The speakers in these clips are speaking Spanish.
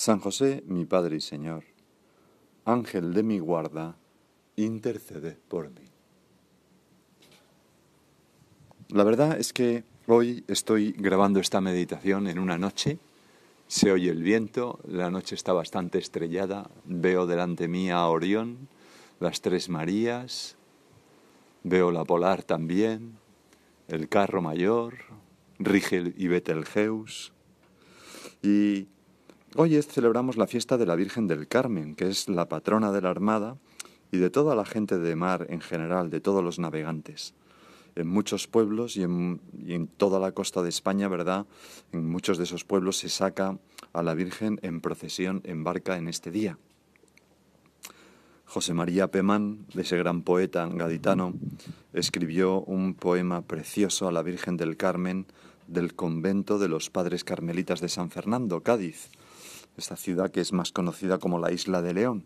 San José, mi Padre y Señor, Ángel de mi guarda, intercede por mí. La verdad es que hoy estoy grabando esta meditación en una noche, se oye el viento, la noche está bastante estrellada, veo delante mía a Orión, las Tres Marías, veo la Polar también, el Carro Mayor, Rigel y Betelgeuse, y Hoy celebramos la fiesta de la Virgen del Carmen, que es la patrona de la Armada y de toda la gente de mar en general, de todos los navegantes. En muchos pueblos y en, toda la costa de España, ¿verdad? En muchos de esos pueblos se saca a la Virgen en procesión en barca en este día. José María Pemán, ese gran poeta gaditano, escribió un poema precioso a la Virgen del Carmen del convento de los Padres Carmelitas de San Fernando, Cádiz esta ciudad que es más conocida como la Isla de León,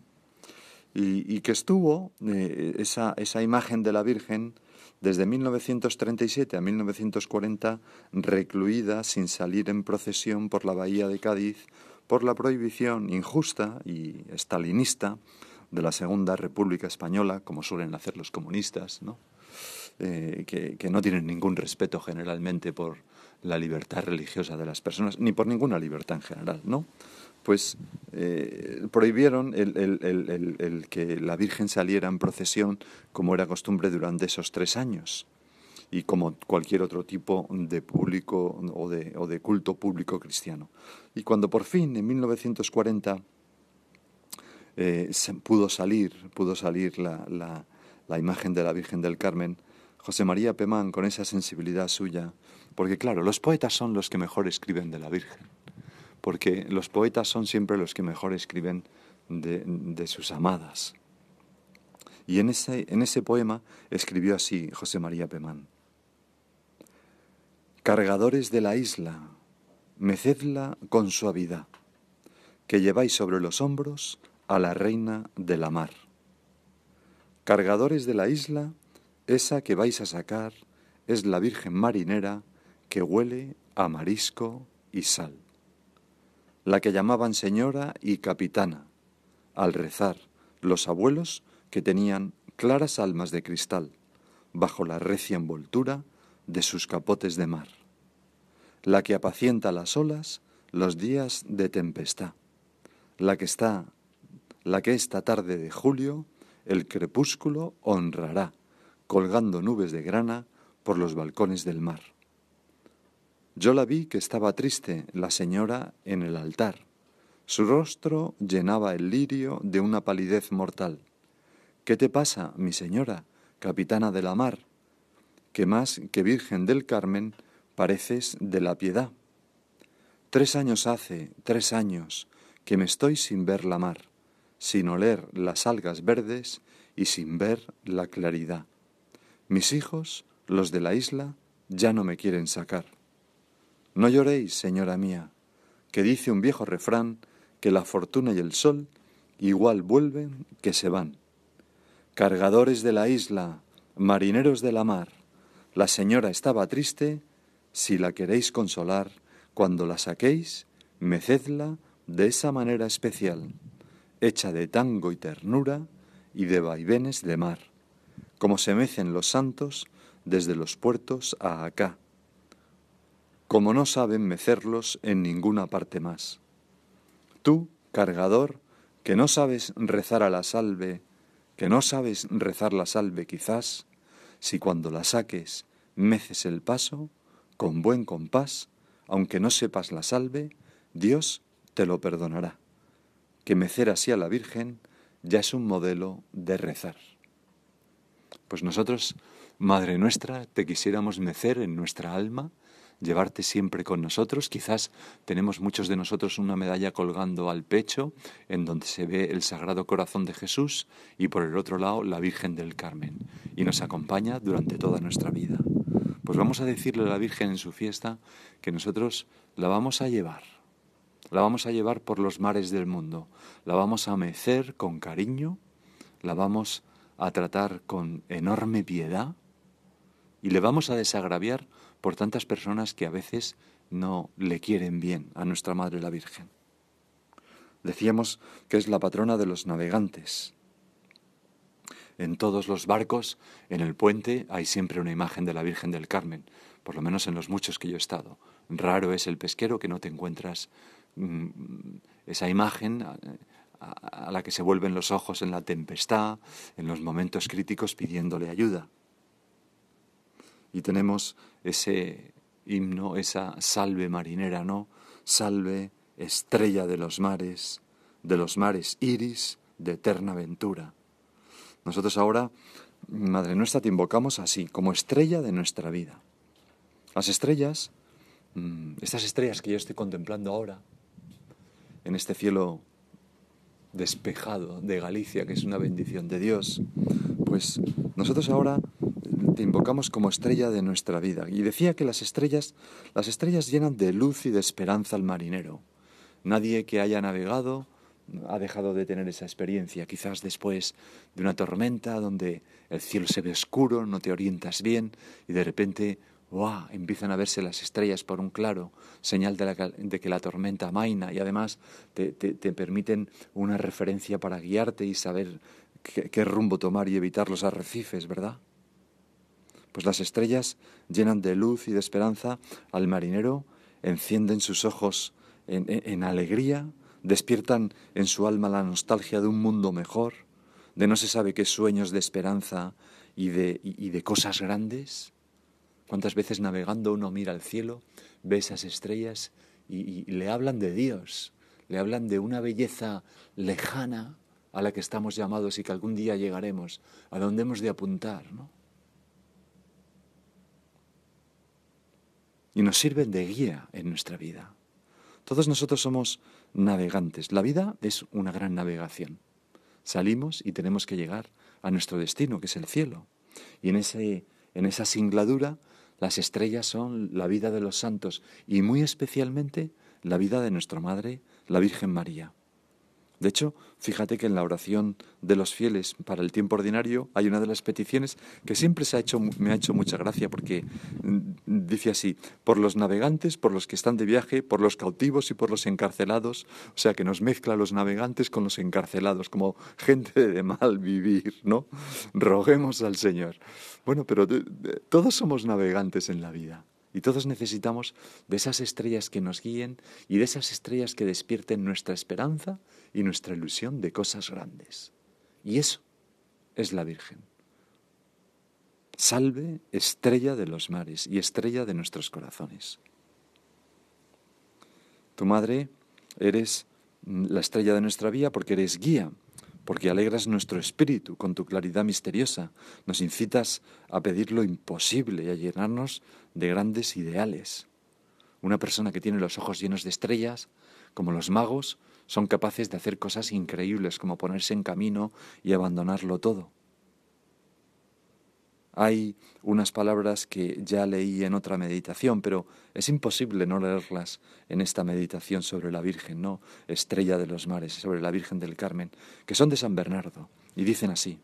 y, que estuvo eh, esa, esa imagen de la Virgen desde 1937 a 1940 recluida sin salir en procesión por la bahía de Cádiz por la prohibición injusta y estalinista de la Segunda República Española, como suelen hacer los comunistas. Eh, que, que, no tienen ningún respeto generalmente por la libertad religiosa de las personas, ni por ninguna libertad en general, ¿no? Pues eh, prohibieron el, que la Virgen saliera en procesión como era costumbre durante esos tres años y como cualquier otro tipo de público o de, culto público cristiano. Y cuando por fin, en 1940, eh, pudo salir, pudo salir la, la imagen de la Virgen del Carmen, José María Pemán, con esa sensibilidad suya, porque claro, los poetas son los que mejor escriben de la Virgen porque los poetas son siempre los que mejor escriben de, sus amadas. Y en ese, en ese poema escribió así José María Pemán. Cargadores de la isla, mecedla con suavidad, que lleváis sobre los hombros a la reina de la mar. Cargadores de la isla, esa que vais a sacar es la Virgen marinera que huele a marisco y sal la que llamaban señora y capitana, al rezar los abuelos que tenían claras almas de cristal bajo la recia envoltura de sus capotes de mar, la que apacienta las olas los días de tempestad, la que está, la que esta tarde de julio el crepúsculo honrará, colgando nubes de grana por los balcones del mar yo la vi que estaba triste la señora en el altar. Su rostro llenaba el lirio de una palidez mortal. ¿Qué te pasa, mi señora, capitana de la mar? Que más que Virgen del Carmen pareces de la piedad. Tres años hace, tres años, que me estoy sin ver la mar, sin oler las algas verdes y sin ver la claridad. Mis hijos, los de la isla, ya no me quieren sacar. No lloréis, señora mía, que dice un viejo refrán que la fortuna y el sol igual vuelven que se van. Cargadores de la isla, marineros de la mar, la señora estaba triste, si la queréis consolar, cuando la saquéis, mecedla de esa manera especial, hecha de tango y ternura y de vaivenes de mar, como se mecen los santos desde los puertos a acá, como no saben mecerlos en ninguna parte más. Tú, cargador, que no sabes rezar a la salve, que no sabes rezar la salve quizás, si cuando la saques meces el paso, con buen compás, aunque no sepas la salve, Dios te lo perdonará. Que mecer así a la Virgen ya es un modelo de rezar. Pues nosotros, Madre nuestra, te quisiéramos mecer en nuestra alma, llevarte siempre con nosotros. Quizás tenemos muchos de nosotros una medalla colgando al pecho en donde se ve el Sagrado Corazón de Jesús y por el otro lado la Virgen del Carmen y nos acompaña durante toda nuestra vida. Pues vamos a decirle a la Virgen en su fiesta que nosotros la vamos a llevar, la vamos a llevar por los mares del mundo, la vamos a mecer con cariño, la vamos a tratar con enorme piedad y le vamos a desagraviar por tantas personas que a veces no le quieren bien a nuestra Madre la Virgen. Decíamos que es la patrona de los navegantes, en todos los barcos, en el puente, hay siempre una imagen de la Virgen del Carmen, por lo menos en los muchos que yo he estado. Raro es el pesquero que no te encuentras mm, esa imagen a, a la que se vuelven los ojos en la tempestad, en los momentos críticos pidiéndole ayuda. Y tenemos ese himno, esa salve marinera, ¿no? Salve, estrella de los mares, de los mares iris de eterna ventura. Nosotros ahora, Madre nuestra, te invocamos así, como estrella de nuestra vida. Las estrellas, mm, estas estrellas que yo estoy contemplando ahora, en este cielo despejado de Galicia, que es una bendición de Dios, pues nosotros ahora te invocamos como estrella de nuestra vida. Y decía que las estrellas, las estrellas llenan de luz y de esperanza al marinero. Nadie que haya navegado ha dejado de tener esa experiencia. Quizás después de una tormenta donde el cielo se ve oscuro, no te orientas bien y de repente ¡wow! empiezan a verse las estrellas por un claro, señal de, que la tormenta amaina y además te, permiten una referencia para guiarte y saber qué rumbo tomar y evitar los arrecifes, ¿verdad? Pues las estrellas llenan de luz y de esperanza al marinero, encienden sus ojos en alegría, despiertan en su alma la nostalgia de un mundo mejor, de no se sabe qué sueños de esperanza y de, cosas grandes. ¿Cuántas veces navegando uno mira al cielo, ve esas estrellas y, le hablan de Dios, le hablan de una belleza lejana a la que estamos llamados y que algún día llegaremos, a donde hemos de apuntar, ¿no? Y nos sirven de guía en nuestra vida. Todos nosotros somos navegantes. La vida es una gran navegación. Salimos y tenemos que llegar a nuestro destino, que es el cielo. Y en, ese, en esa singladura las estrellas son la vida de los santos y muy especialmente la vida de nuestra Madre, la Virgen María. De hecho, fíjate que en la oración de los fieles para el tiempo ordinario hay una de las peticiones que siempre se ha hecho, me ha hecho mucha gracia porque mm, dice así, por los navegantes, por los que están de viaje, por los cautivos y por los encarcelados, o sea que nos mezcla los navegantes con los encarcelados, como gente de mal vivir, ¿no? Roguemos al Señor. Bueno, pero todos somos navegantes en la vida. Y todos necesitamos de esas estrellas que nos guíen y de esas estrellas que despierten nuestra esperanza y nuestra ilusión de cosas grandes. Y eso es la Virgen. Salve, estrella de los mares y estrella de nuestros corazones. Tu madre eres la estrella de nuestra vía porque eres guía, porque alegras nuestro espíritu con tu claridad misteriosa, nos incitas a pedir lo imposible y a llenarnos de grandes ideales. Una persona que tiene los ojos llenos de estrellas, como los magos, son capaces de hacer cosas increíbles como ponerse en camino y abandonarlo todo. Hay unas palabras que ya leí en otra meditación, pero es imposible no leerlas en esta meditación sobre la Virgen, ¿no? Estrella de los mares, sobre la Virgen del Carmen, que son de San Bernardo, y dicen así: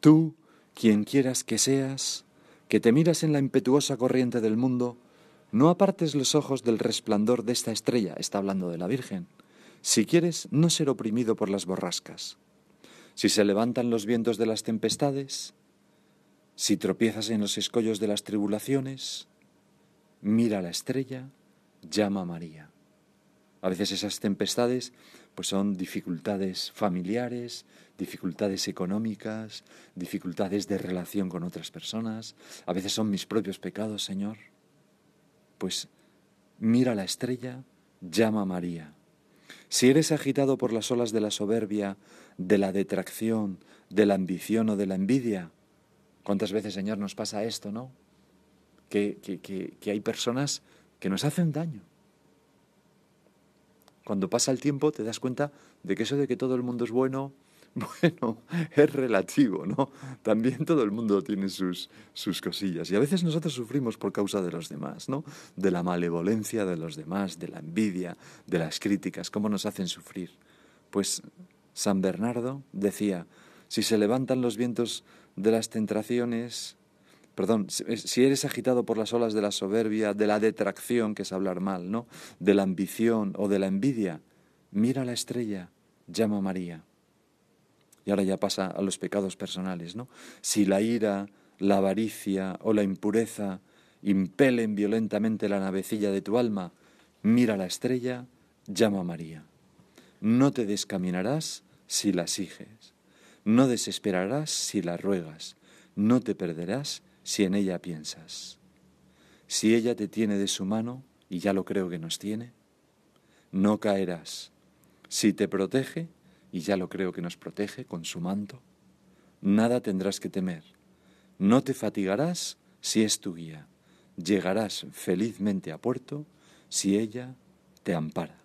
Tú, quien quieras que seas, que te miras en la impetuosa corriente del mundo, no apartes los ojos del resplandor de esta estrella, está hablando de la Virgen, si quieres no ser oprimido por las borrascas. Si se levantan los vientos de las tempestades, si tropiezas en los escollos de las tribulaciones, mira la estrella, llama a María. A veces esas tempestades pues son dificultades familiares, dificultades económicas, dificultades de relación con otras personas, a veces son mis propios pecados, Señor. Pues mira la estrella, llama a María. Si eres agitado por las olas de la soberbia, de la detracción, de la ambición o de la envidia, ¿cuántas veces, Señor, nos pasa esto, no? Que, que, que hay personas que nos hacen daño cuando pasa el tiempo te das cuenta de que eso de que todo el mundo es bueno, bueno, es relativo, ¿no? También todo el mundo tiene sus, sus cosillas. Y a veces nosotros sufrimos por causa de los demás, ¿no? De la malevolencia de los demás, de la envidia, de las críticas, cómo nos hacen sufrir. Pues San Bernardo decía, si se levantan los vientos de las tentaciones, perdón, si eres agitado por las olas de la soberbia, de la detracción, que es hablar mal, ¿no? De la ambición o de la envidia, mira la estrella, llama a María. Y ahora ya pasa a los pecados personales, ¿no? Si la ira, la avaricia o la impureza impelen violentamente la navecilla de tu alma, mira la estrella, llama a María. No te descaminarás si la sigues, no desesperarás si la ruegas, no te perderás si en ella piensas. Si ella te tiene de su mano, y ya lo creo que nos tiene, no caerás. Si te protege, y ya lo creo que nos protege con su manto, nada tendrás que temer. No te fatigarás si es tu guía. Llegarás felizmente a puerto si ella te ampara.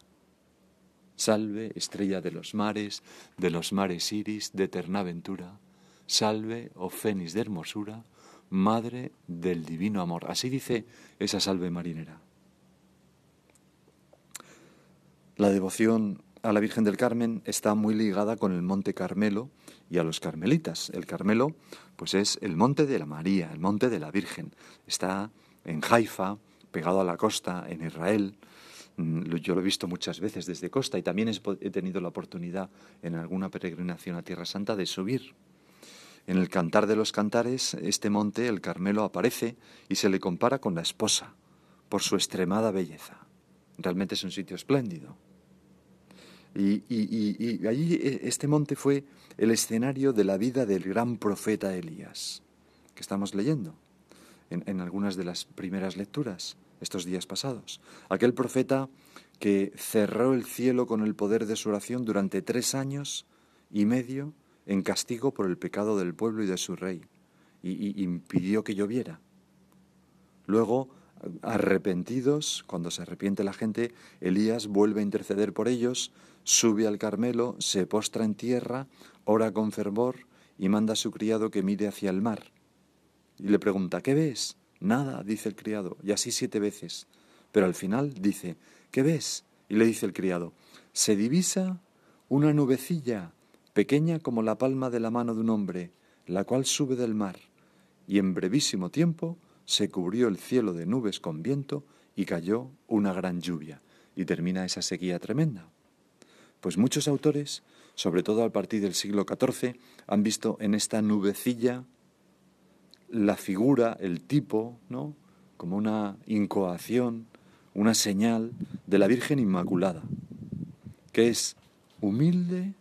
Salve, estrella de los mares, de los mares iris, de eterna aventura. Salve, oh fénix de hermosura, Madre del Divino Amor. Así dice esa salve marinera. La devoción a la Virgen del Carmen está muy ligada con el Monte Carmelo y a los carmelitas. El Carmelo, pues es el monte de la María, el monte de la Virgen. Está en Haifa, pegado a la costa, en Israel. Mm, yo lo he visto muchas veces desde costa y también he tenido la oportunidad en alguna peregrinación a Tierra Santa de subir en el Cantar de los Cantares, este monte, el Carmelo, aparece y se le compara con la esposa, por su extremada belleza. Realmente es un sitio espléndido. Y, allí e, este monte fue el escenario de la vida del gran profeta Elías, que estamos leyendo en, en algunas de las primeras lecturas estos días pasados. Aquel profeta que cerró el cielo con el poder de su oración durante tres años y medio en castigo por el pecado del pueblo y de su rey, y, impidió que lloviera. Luego, arrepentidos, cuando se arrepiente la gente, Elías vuelve a interceder por ellos, sube al Carmelo, se postra en tierra, ora con fervor y manda a su criado que mire hacia el mar. Y le pregunta, ¿qué ves? Nada, dice el criado, y así siete veces. Pero al final dice, ¿qué ves? Y le dice el criado, se divisa una nubecilla pequeña como la palma de la mano de un hombre, la cual sube del mar, y en brevísimo tiempo se cubrió el cielo de nubes con viento y cayó una gran lluvia, y termina esa sequía tremenda. Pues muchos autores, sobre todo a partir del siglo XIV, han visto en esta nubecilla la figura, el tipo, ¿no? como una incoación, una señal de la Virgen Inmaculada, que es humilde,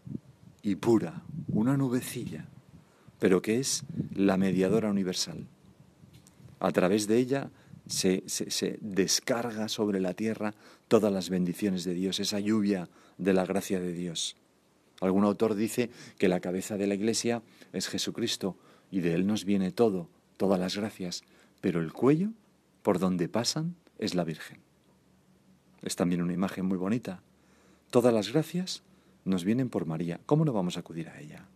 y pura, una nubecilla, pero que es la mediadora universal. A través de ella se, se, descarga sobre la tierra todas las bendiciones de Dios, esa lluvia de la gracia de Dios. Algún autor dice que la cabeza de la Iglesia es Jesucristo y de Él nos viene todo, todas las gracias, pero el cuello, por donde pasan, es la Virgen. Es también una imagen muy bonita. Todas las gracias nos vienen por María. ¿Cómo no vamos a acudir a ella?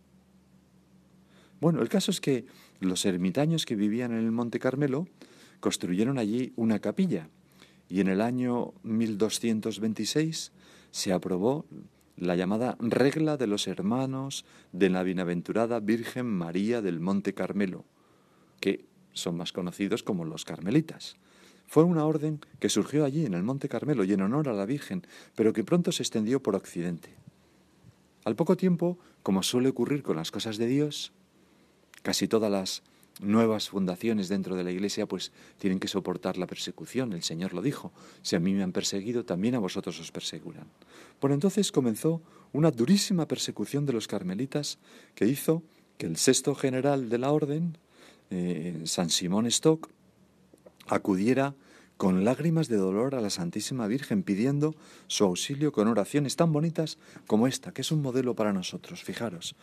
Bueno, el caso es que los ermitaños que vivían en el Monte Carmelo construyeron allí una capilla y en el año 1226 se aprobó la llamada regla de los hermanos de la bienaventurada Virgen María del Monte Carmelo, que son más conocidos como los carmelitas. Fue una orden que surgió allí en el Monte Carmelo y en honor a la Virgen, pero que pronto se extendió por Occidente. Al poco tiempo, como suele ocurrir con las cosas de Dios, casi todas las nuevas fundaciones dentro de la Iglesia, pues tienen que soportar la persecución. El Señor lo dijo, si a mí me han perseguido, también a vosotros os perseguirán. Por entonces comenzó una durísima persecución de los carmelitas que hizo que el sexto general de la orden, eh, San Simón Stock, acudiera con lágrimas de dolor a la Santísima Virgen pidiendo su auxilio con oraciones tan bonitas como esta, que es un modelo para nosotros. Fijaros,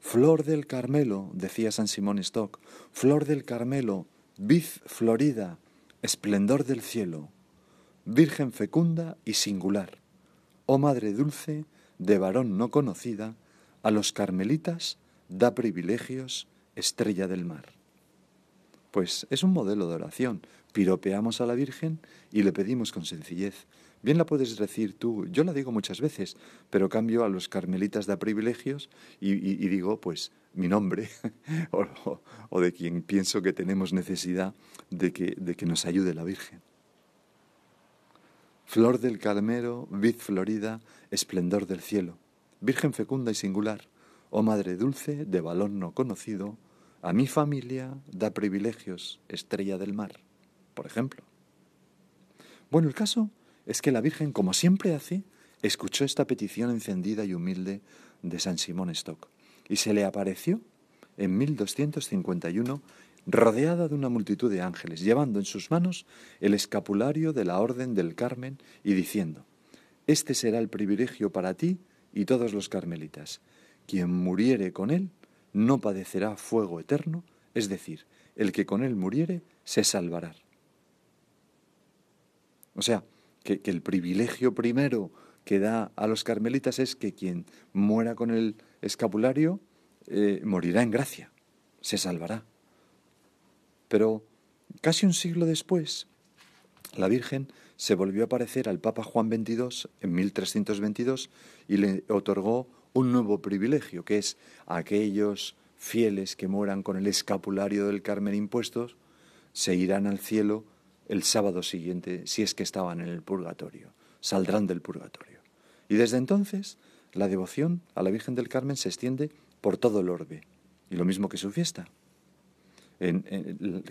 Flor del Carmelo, decía San Simón Stock, flor del Carmelo, vid florida, esplendor del cielo, Virgen fecunda y singular, oh Madre dulce, de varón no conocida, a los carmelitas da privilegios, estrella del mar. Pues es un modelo de oración. Piropeamos a la Virgen y le pedimos con sencillez, Bien la puedes decir tú, yo la digo muchas veces, pero cambio a los carmelitas da privilegios y, digo, pues, mi nombre o, de quien pienso que tenemos necesidad de que, de que nos ayude la Virgen. Flor del Carmelo, vid florida, esplendor del cielo, Virgen fecunda y singular, oh Madre dulce, de balón no conocido, a mi familia da privilegios, estrella del mar, por ejemplo. Bueno, el caso es que la Virgen, como siempre hace, escuchó esta petición encendida y humilde de San Simón Stock y se le apareció en 1251 rodeada de una multitud de ángeles, llevando en sus manos el escapulario de la Orden del Carmen y diciendo, Este será el privilegio para ti y todos los carmelitas. Quien muriere con él no padecerá fuego eterno, es decir, el que con él muriere se salvará. O sea, que, el privilegio primero que da a los carmelitas es que quien muera con el escapulario eh, morirá en gracia, se salvará. Pero casi un siglo después, la Virgen se volvió a aparecer al Papa Juan XXII en 1322 y le otorgó un nuevo privilegio, que es aquellos fieles que mueran con el escapulario del Carmen impuestos, se irán al cielo el sábado siguiente si es que estaban en el purgatorio, saldrán del purgatorio. Y desde entonces la devoción a la Virgen del Carmen se extiende por todo el orbe, y lo mismo que su fiesta.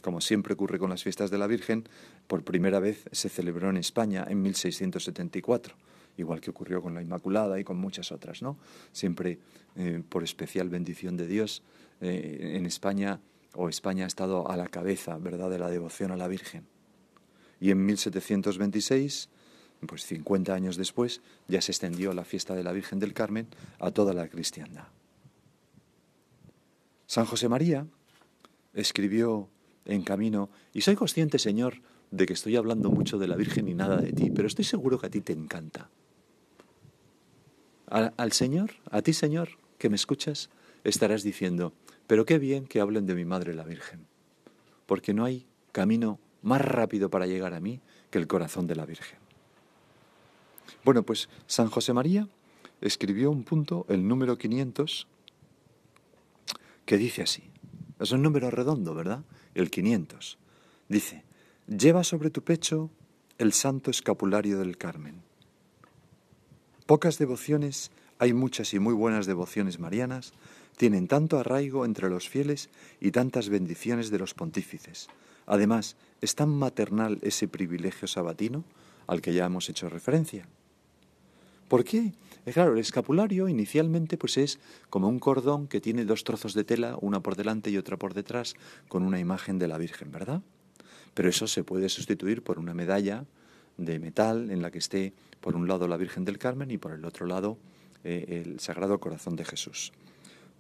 como siempre ocurre con las fiestas de la Virgen, por primera vez se celebró en España en 1674, igual que ocurrió con la Inmaculada y con muchas otras, ¿no? Siempre eh, por especial bendición de Dios, eh, en España o España ha estado a la cabeza, ¿verdad?, de la devoción a la Virgen. Y en 1726, pues 50 años después, ya se extendió la fiesta de la Virgen del Carmen a toda la cristiandad. San José María escribió en camino, y soy consciente, Señor, de que estoy hablando mucho de la Virgen y nada de ti, pero estoy seguro que a ti te encanta. Al Señor, a ti, Señor, que me escuchas, estarás diciendo, pero qué bien que hablen de mi Madre la Virgen, porque no hay camino más rápido para llegar a mí que el corazón de la Virgen. Bueno, pues San José María escribió un punto, el número 500, que dice así. Es un número redondo, ¿verdad? El 500. Dice, lleva sobre tu pecho el santo escapulario del Carmen. Pocas devociones, hay muchas y muy buenas devociones marianas, tienen tanto arraigo entre los fieles y tantas bendiciones de los pontífices, Además, es tan maternal ese privilegio sabatino al que ya hemos hecho referencia. ¿Por qué? Eh, claro, el escapulario inicialmente pues es como un cordón que tiene dos trozos de tela, una por delante y otra por detrás, con una imagen de la Virgen, ¿verdad? Pero eso se puede sustituir por una medalla de metal en la que esté por un lado la Virgen del Carmen y por el otro lado eh, el Sagrado Corazón de Jesús.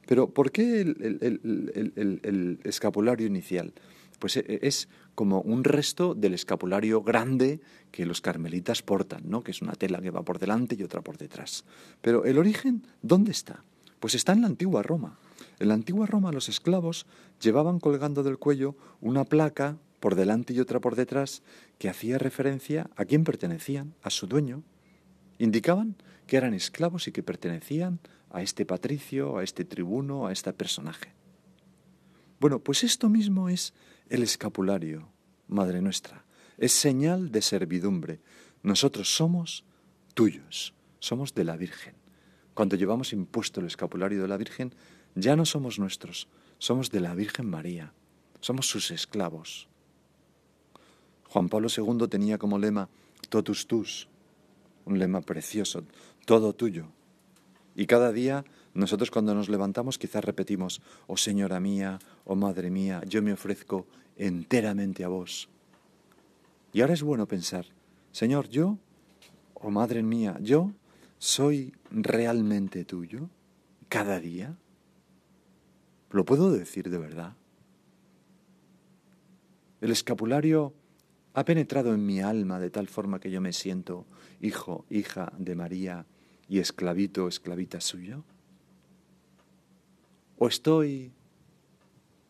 Pero ¿por qué el escapulario inicial? pues e, es como un resto del escapulario grande que los carmelitas portan, ¿no? que es una tela que va por delante y otra por detrás. Pero el origen, ¿dónde está? Pues está en la antigua Roma. En la antigua Roma los esclavos llevaban colgando del cuello una placa por delante y otra por detrás que hacía referencia a quién pertenecían, a su dueño. Indicaban que eran esclavos y que pertenecían a este patricio, a este tribuno, a este personaje. Bueno, pues esto mismo es el escapulario, Madre nuestra, es señal de servidumbre. Nosotros somos tuyos, somos de la Virgen. Cuando llevamos impuesto el escapulario de la Virgen, ya no somos nuestros, somos de la Virgen María. somos sus esclavos. Juan Pablo II tenía como lema totus tus, un lema precioso, todo tuyo. Y cada día nosotros cuando nos levantamos quizás repetimos, oh Señora mía, oh Madre mía, yo me ofrezco enteramente a vos. Y ahora es bueno pensar, Señor, yo, oh Madre mía, yo soy realmente tuyo cada día. ¿Lo puedo decir de verdad? El escapulario ha penetrado en mi alma de tal forma que yo me siento hijo, hija de María y esclavito, esclavita suyo. ¿O estoy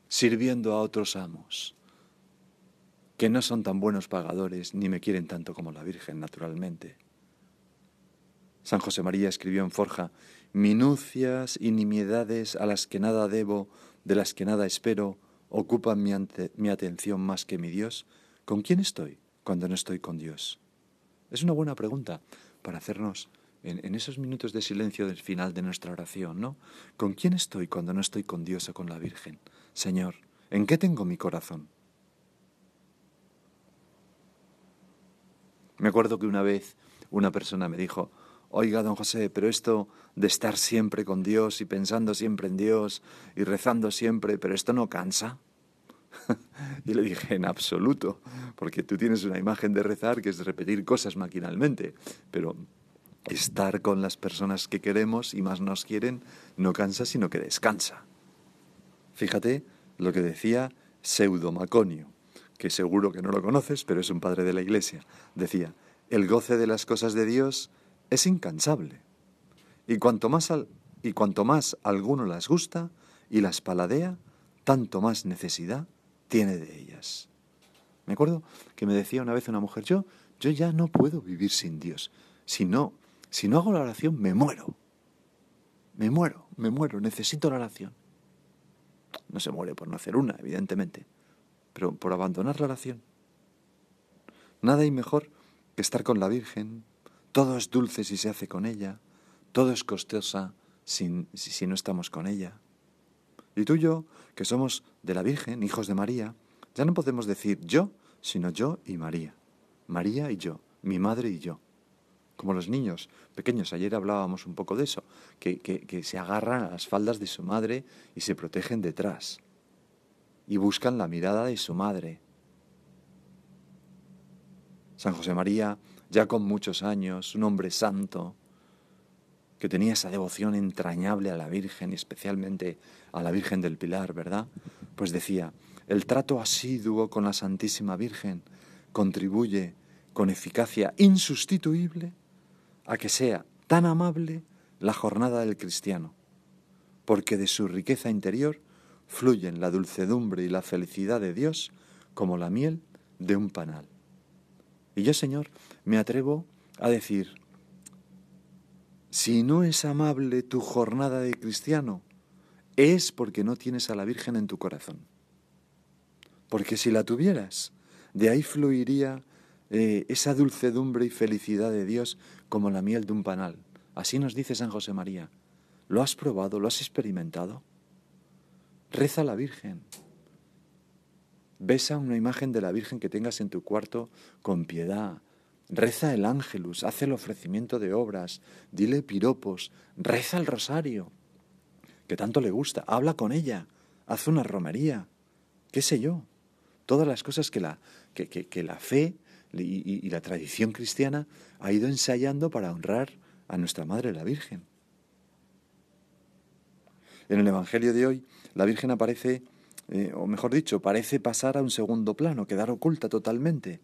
sirviendo a otros amos que no son tan buenos pagadores ni me quieren tanto como la Virgen, naturalmente? San José María escribió en Forja, minucias y nimiedades a las que nada debo, de las que nada espero, ocupan mi, mi atención más que mi Dios. ¿Con quién estoy cuando no estoy con Dios? Es una buena pregunta para hacernos en, esos minutos de silencio del final de nuestra oración, ¿no? ¿Con quién estoy cuando no estoy con Dios o con la Virgen? Señor, ¿en qué tengo mi corazón? Me acuerdo que una vez una persona me dijo, oiga, don José, pero esto de estar siempre con Dios y pensando siempre en Dios y rezando siempre, pero esto no cansa. y le dije, en absoluto, porque tú tienes una imagen de rezar que es repetir cosas maquinalmente, pero estar con las personas que queremos y más nos quieren no cansa, sino que descansa. Fíjate lo que decía Pseudomaconio, que seguro que no lo conoces, pero es un padre de la Iglesia. Decía, el goce de las cosas de Dios es incansable, y cuanto más, y cuanto más alguno las gusta y las paladea, tanto más necesidad tiene de ellas. Me acuerdo que me decía una vez una mujer, yo, yo ya no puedo vivir sin Dios. Si no, si no hago la oración, me muero. Me muero, me muero, necesito la oración. No se muere por no hacer una, evidentemente, pero por abandonar la oración. Nada hay mejor que estar con la Virgen. Todo es dulce si se hace con ella. Todo es costosa si, si no estamos con ella. Y tú y yo, que somos de la Virgen, hijos de María, ya no podemos decir yo, sino yo y María. María y yo, mi madre y yo como los niños pequeños. Ayer hablábamos un poco de eso, que, que, se agarran a las faldas de su madre y se protegen detrás. Y buscan la mirada de su madre. San José María, ya con muchos años, un hombre santo, que tenía esa devoción entrañable a la Virgen y especialmente a la Virgen del Pilar, ¿verdad? Pues decía, el trato asiduo con la Santísima Virgen contribuye con eficacia insustituible a que sea tan amable la jornada del cristiano, porque de su riqueza interior fluyen la dulcedumbre y la felicidad de Dios como la miel de un panal. Y yo, Señor, me atrevo a decir, si no es amable tu jornada de cristiano, es porque no tienes a la Virgen en tu corazón. Porque si la tuvieras, de ahí fluiría eh, esa dulcedumbre y felicidad de Dios como la miel de un panal. Así nos dice San José María. ¿Lo has probado? ¿Lo has experimentado? Reza a la Virgen. Besa una imagen de la Virgen que tengas en tu cuarto con piedad. Reza el ángelus, hace el ofrecimiento de obras, dile piropos, reza el rosario, que tanto le gusta, habla con ella, haz una romería, qué sé yo, todas las cosas que la, que, que la fe y, la tradición cristiana ha ido ensayando para honrar a nuestra Madre la Virgen. En el Evangelio de hoy, la Virgen aparece, eh, o mejor dicho, parece pasar a un segundo plano, quedar oculta totalmente.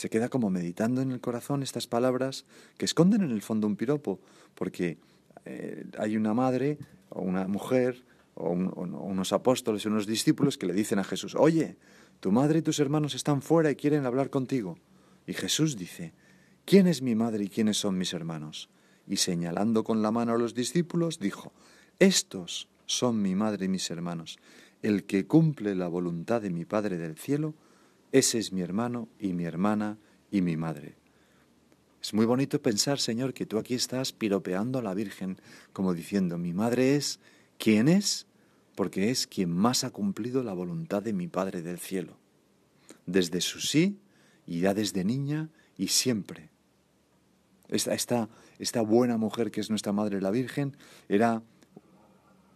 Se queda como meditando en el corazón estas palabras que esconden en el fondo un piropo, porque eh, hay una madre o una mujer o, o unos apóstoles o unos discípulos que le dicen a Jesús, oye, tu madre y tus hermanos están fuera y quieren hablar contigo. Y Jesús dice, ¿quién es mi madre y quiénes son mis hermanos? Y señalando con la mano a los discípulos, dijo, estos son mi madre y mis hermanos. El que cumple la voluntad de mi Padre del cielo, ese es mi hermano y mi hermana y mi madre. Es muy bonito pensar, Señor, que tú aquí estás piropeando a la Virgen, como diciendo, mi madre es, ¿quién es? porque es quien más ha cumplido la voluntad de mi Padre del cielo, desde su sí y ya desde niña y siempre. Esta, esta, esta buena mujer que es nuestra Madre la Virgen era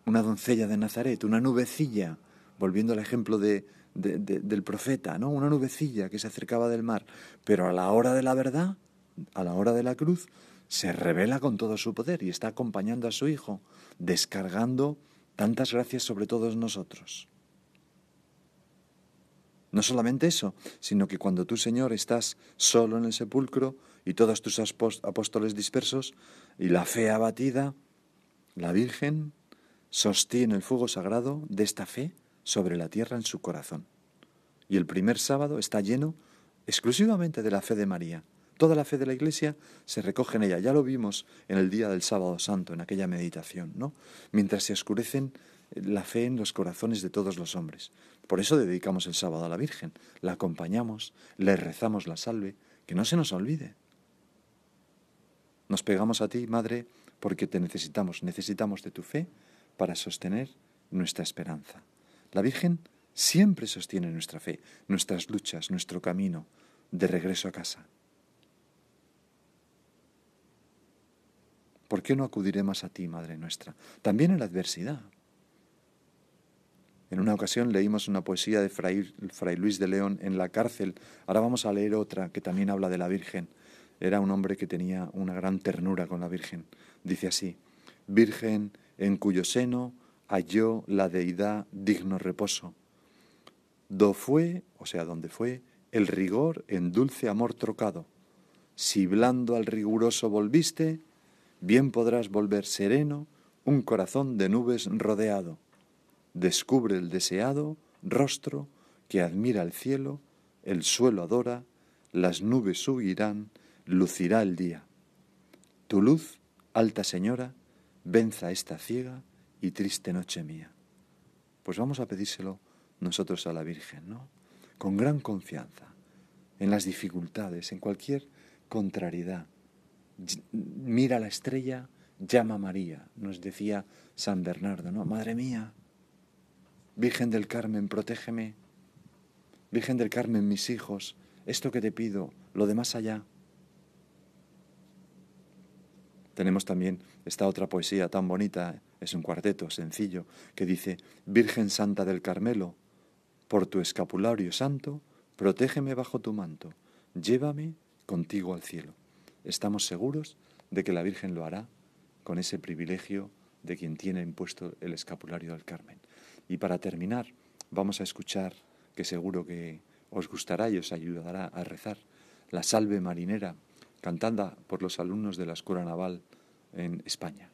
una doncella de Nazaret, una nubecilla, volviendo al ejemplo de, del profeta, ¿no? Una nubecilla que se acercaba del mar, pero a la hora de la verdad, a la hora de la cruz, se revela con todo su poder y está acompañando a su Hijo, descargando tantas gracias sobre todos nosotros. No solamente eso, sino que cuando tú, Señor, estás solo en el sepulcro y todos tus apóstoles dispersos y la fe abatida, la Virgen sostiene el fuego sagrado de esta fe sobre la tierra en su corazón. Y el primer sábado está lleno exclusivamente de la fe de María. Toda la fe de la Iglesia se recoge en ella. Ya lo vimos en el día del sábado santo, en aquella meditación, ¿no? Mientras se oscurecen la fe en los corazones de todos los hombres. Por eso dedicamos el sábado a la Virgen. La acompañamos, le rezamos la salve, que no se nos olvide. Nos pegamos a ti, Madre, porque te necesitamos, necesitamos de tu fe para sostener nuestra esperanza. La Virgen siempre sostiene nuestra fe, nuestras luchas, nuestro camino de regreso a casa. ¿Por qué no acudiré más a ti, Madre nuestra? También en la adversidad. En una ocasión leímos una poesía de Fray, Fray, Luis de León en la cárcel. Ahora vamos a leer otra que también habla de la Virgen. Era un hombre que tenía una gran ternura con la Virgen. Dice así, Virgen en cuyo seno halló la deidad digno reposo. Do fue, o sea, donde fue, el rigor en dulce amor trocado. Si blando al riguroso volviste, bien podrás volver sereno un corazón de nubes rodeado. Descubre el deseado rostro que admira el cielo, el suelo adora, las nubes huirán, lucirá el día. Tu luz, alta señora, venza esta ciega y triste noche mía. Pues vamos a pedírselo nosotros a la Virgen, ¿no? Con gran confianza, en las dificultades, en cualquier contrariedad. Mira la estrella, llama a María, nos decía San Bernardo, ¿no? Madre mía, Virgen del Carmen, protégeme. Virgen del Carmen, mis hijos, esto que te pido, lo de más allá. Tenemos también esta otra poesía tan bonita es un cuarteto sencillo que dice, Virgen Santa del Carmelo, por tu escapulario santo, protégeme bajo tu manto, llévame contigo al cielo. Estamos seguros de que la Virgen lo hará con ese privilegio de quien tiene impuesto el escapulario del Carmen. Y para terminar, vamos a escuchar, que seguro que os gustará y os ayudará a rezar, la salve marinera, cantada por los alumnos de la Escuela Naval en España.